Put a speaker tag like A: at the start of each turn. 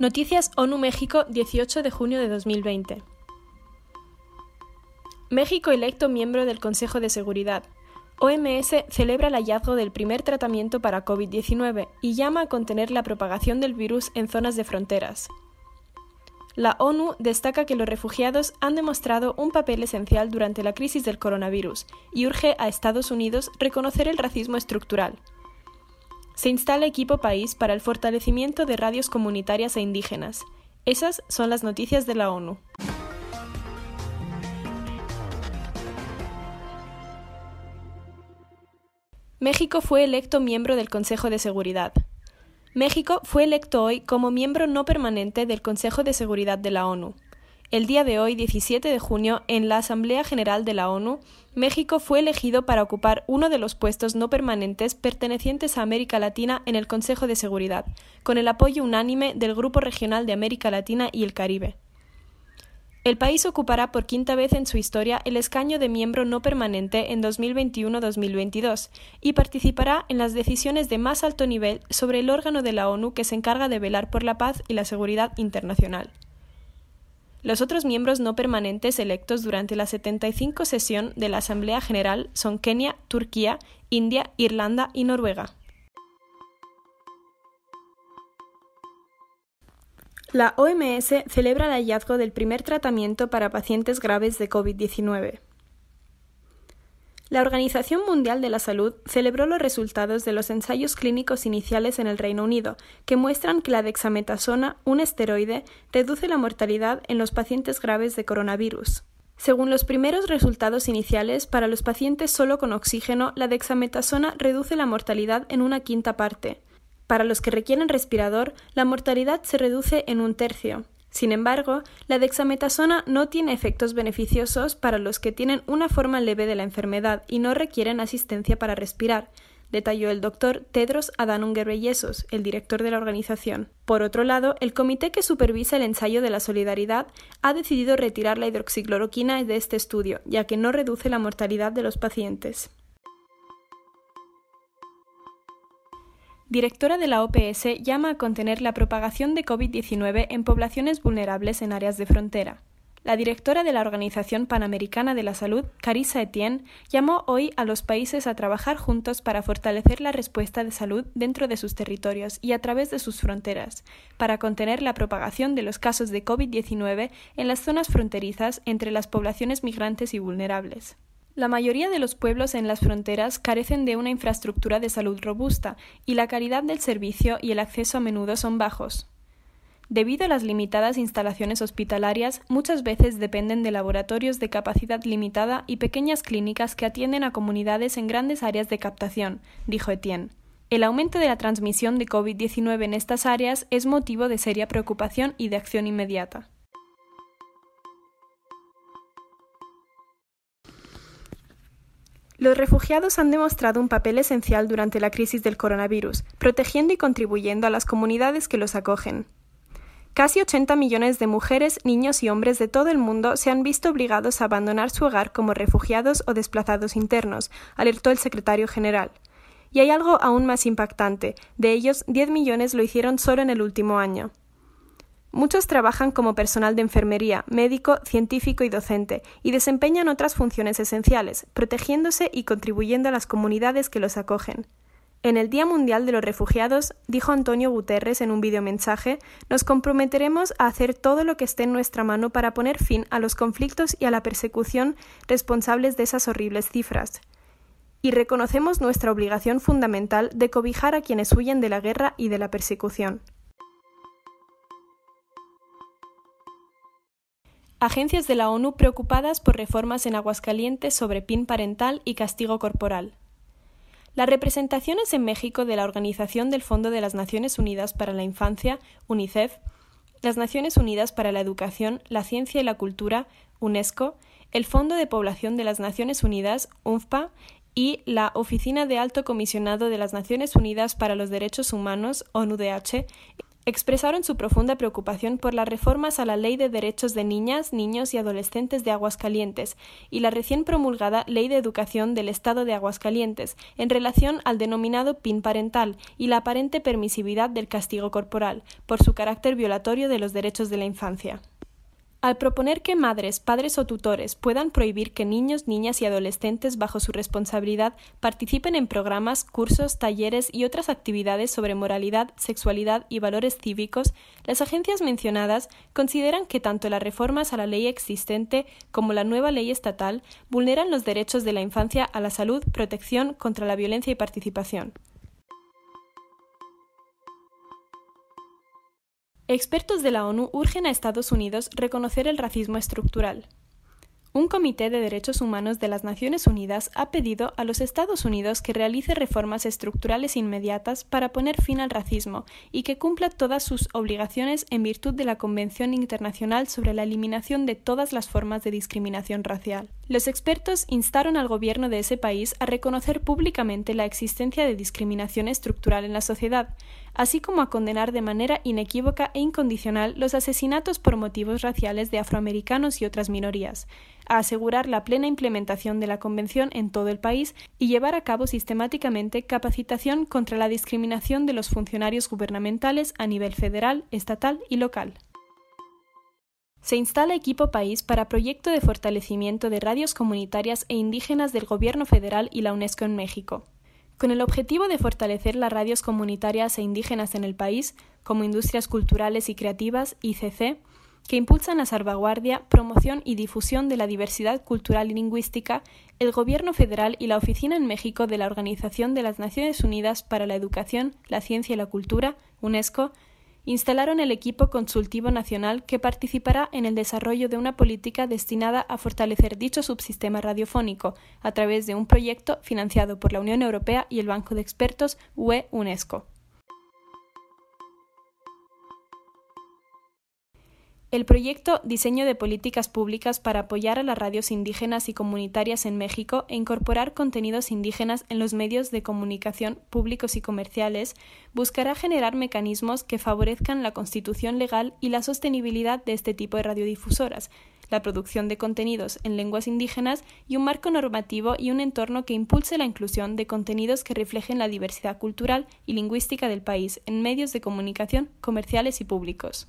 A: Noticias ONU México 18 de junio de 2020. México electo miembro del Consejo de Seguridad. OMS celebra el hallazgo del primer tratamiento para COVID-19 y llama a contener la propagación del virus en zonas de fronteras. La ONU destaca que los refugiados han demostrado un papel esencial durante la crisis del coronavirus y urge a Estados Unidos reconocer el racismo estructural. Se instala equipo país para el fortalecimiento de radios comunitarias e indígenas. Esas son las noticias de la ONU. México fue electo miembro del Consejo de Seguridad. México fue electo hoy como miembro no permanente del Consejo de Seguridad de la ONU. El día de hoy, 17 de junio, en la Asamblea General de la ONU, México fue elegido para ocupar uno de los puestos no permanentes pertenecientes a América Latina en el Consejo de Seguridad, con el apoyo unánime del Grupo Regional de América Latina y el Caribe. El país ocupará por quinta vez en su historia el escaño de miembro no permanente en 2021-2022 y participará en las decisiones de más alto nivel sobre el órgano de la ONU que se encarga de velar por la paz y la seguridad internacional. Los otros miembros no permanentes electos durante la 75 sesión de la Asamblea General son Kenia, Turquía, India, Irlanda y Noruega. La OMS celebra el hallazgo del primer tratamiento para pacientes graves de COVID-19. La Organización Mundial de la Salud celebró los resultados de los ensayos clínicos iniciales en el Reino Unido, que muestran que la dexametasona, un esteroide, reduce la mortalidad en los pacientes graves de coronavirus. Según los primeros resultados iniciales, para los pacientes solo con oxígeno, la dexametasona reduce la mortalidad en una quinta parte. Para los que requieren respirador, la mortalidad se reduce en un tercio. Sin embargo, la dexametasona no tiene efectos beneficiosos para los que tienen una forma leve de la enfermedad y no requieren asistencia para respirar, detalló el doctor Tedros Adhanom Ghebreyesus, el director de la organización. Por otro lado, el comité que supervisa el ensayo de la solidaridad ha decidido retirar la hidroxicloroquina de este estudio, ya que no reduce la mortalidad de los pacientes. Directora de la OPS, llama a contener la propagación de COVID-19 en poblaciones vulnerables en áreas de frontera. La directora de la Organización Panamericana de la Salud, Carissa Etienne, llamó hoy a los países a trabajar juntos para fortalecer la respuesta de salud dentro de sus territorios y a través de sus fronteras, para contener la propagación de los casos de COVID-19 en las zonas fronterizas entre las poblaciones migrantes y vulnerables. La mayoría de los pueblos en las fronteras carecen de una infraestructura de salud robusta y la calidad del servicio y el acceso a menudo son bajos. Debido a las limitadas instalaciones hospitalarias, muchas veces dependen de laboratorios de capacidad limitada y pequeñas clínicas que atienden a comunidades en grandes áreas de captación, dijo Etienne. El aumento de la transmisión de COVID-19 en estas áreas es motivo de seria preocupación y de acción inmediata. Los refugiados han demostrado un papel esencial durante la crisis del coronavirus, protegiendo y contribuyendo a las comunidades que los acogen. Casi 80 millones de mujeres, niños y hombres de todo el mundo se han visto obligados a abandonar su hogar como refugiados o desplazados internos, alertó el secretario general. Y hay algo aún más impactante. De ellos, 10 millones lo hicieron solo en el último año. Muchos trabajan como personal de enfermería, médico, científico y docente, y desempeñan otras funciones esenciales, protegiéndose y contribuyendo a las comunidades que los acogen. En el Día Mundial de los Refugiados, dijo Antonio Guterres en un videomensaje, nos comprometeremos a hacer todo lo que esté en nuestra mano para poner fin a los conflictos y a la persecución responsables de esas horribles cifras. Y reconocemos nuestra obligación fundamental de cobijar a quienes huyen de la guerra y de la persecución. Agencias de la ONU preocupadas por reformas en Aguascalientes sobre PIN parental y castigo corporal. Las representaciones en México de la Organización del Fondo de las Naciones Unidas para la Infancia, UNICEF, las Naciones Unidas para la Educación, la Ciencia y la Cultura, UNESCO, el Fondo de Población de las Naciones Unidas, UNFPA, y la Oficina de Alto Comisionado de las Naciones Unidas para los Derechos Humanos, ONUDH, expresaron su profunda preocupación por las reformas a la Ley de Derechos de Niñas, Niños y Adolescentes de Aguascalientes y la recién promulgada Ley de Educación del Estado de Aguascalientes en relación al denominado PIN parental y la aparente permisividad del castigo corporal, por su carácter violatorio de los derechos de la infancia. Al proponer que madres, padres o tutores puedan prohibir que niños, niñas y adolescentes bajo su responsabilidad participen en programas, cursos, talleres y otras actividades sobre moralidad, sexualidad y valores cívicos, las agencias mencionadas consideran que tanto las reformas a la ley existente como la nueva ley estatal vulneran los derechos de la infancia a la salud, protección contra la violencia y participación. Expertos de la ONU urgen a Estados Unidos reconocer el racismo estructural. Un comité de derechos humanos de las Naciones Unidas ha pedido a los Estados Unidos que realice reformas estructurales inmediatas para poner fin al racismo y que cumpla todas sus obligaciones en virtud de la Convención Internacional sobre la Eliminación de todas las formas de discriminación racial. Los expertos instaron al gobierno de ese país a reconocer públicamente la existencia de discriminación estructural en la sociedad, así como a condenar de manera inequívoca e incondicional los asesinatos por motivos raciales de afroamericanos y otras minorías, a asegurar la plena implementación de la Convención en todo el país y llevar a cabo sistemáticamente capacitación contra la discriminación de los funcionarios gubernamentales a nivel federal, estatal y local. Se instala Equipo País para proyecto de fortalecimiento de radios comunitarias e indígenas del Gobierno federal y la UNESCO en México. Con el objetivo de fortalecer las radios comunitarias e indígenas en el país, como Industrias Culturales y Creativas, ICC, que impulsan la salvaguardia, promoción y difusión de la diversidad cultural y lingüística, el Gobierno federal y la Oficina en México de la Organización de las Naciones Unidas para la Educación, la Ciencia y la Cultura, UNESCO, instalaron el equipo consultivo nacional que participará en el desarrollo de una política destinada a fortalecer dicho subsistema radiofónico a través de un proyecto financiado por la Unión Europea y el Banco de Expertos UE UNESCO. El proyecto Diseño de Políticas Públicas para apoyar a las radios indígenas y comunitarias en México e incorporar contenidos indígenas en los medios de comunicación públicos y comerciales buscará generar mecanismos que favorezcan la constitución legal y la sostenibilidad de este tipo de radiodifusoras, la producción de contenidos en lenguas indígenas y un marco normativo y un entorno que impulse la inclusión de contenidos que reflejen la diversidad cultural y lingüística del país en medios de comunicación comerciales y públicos.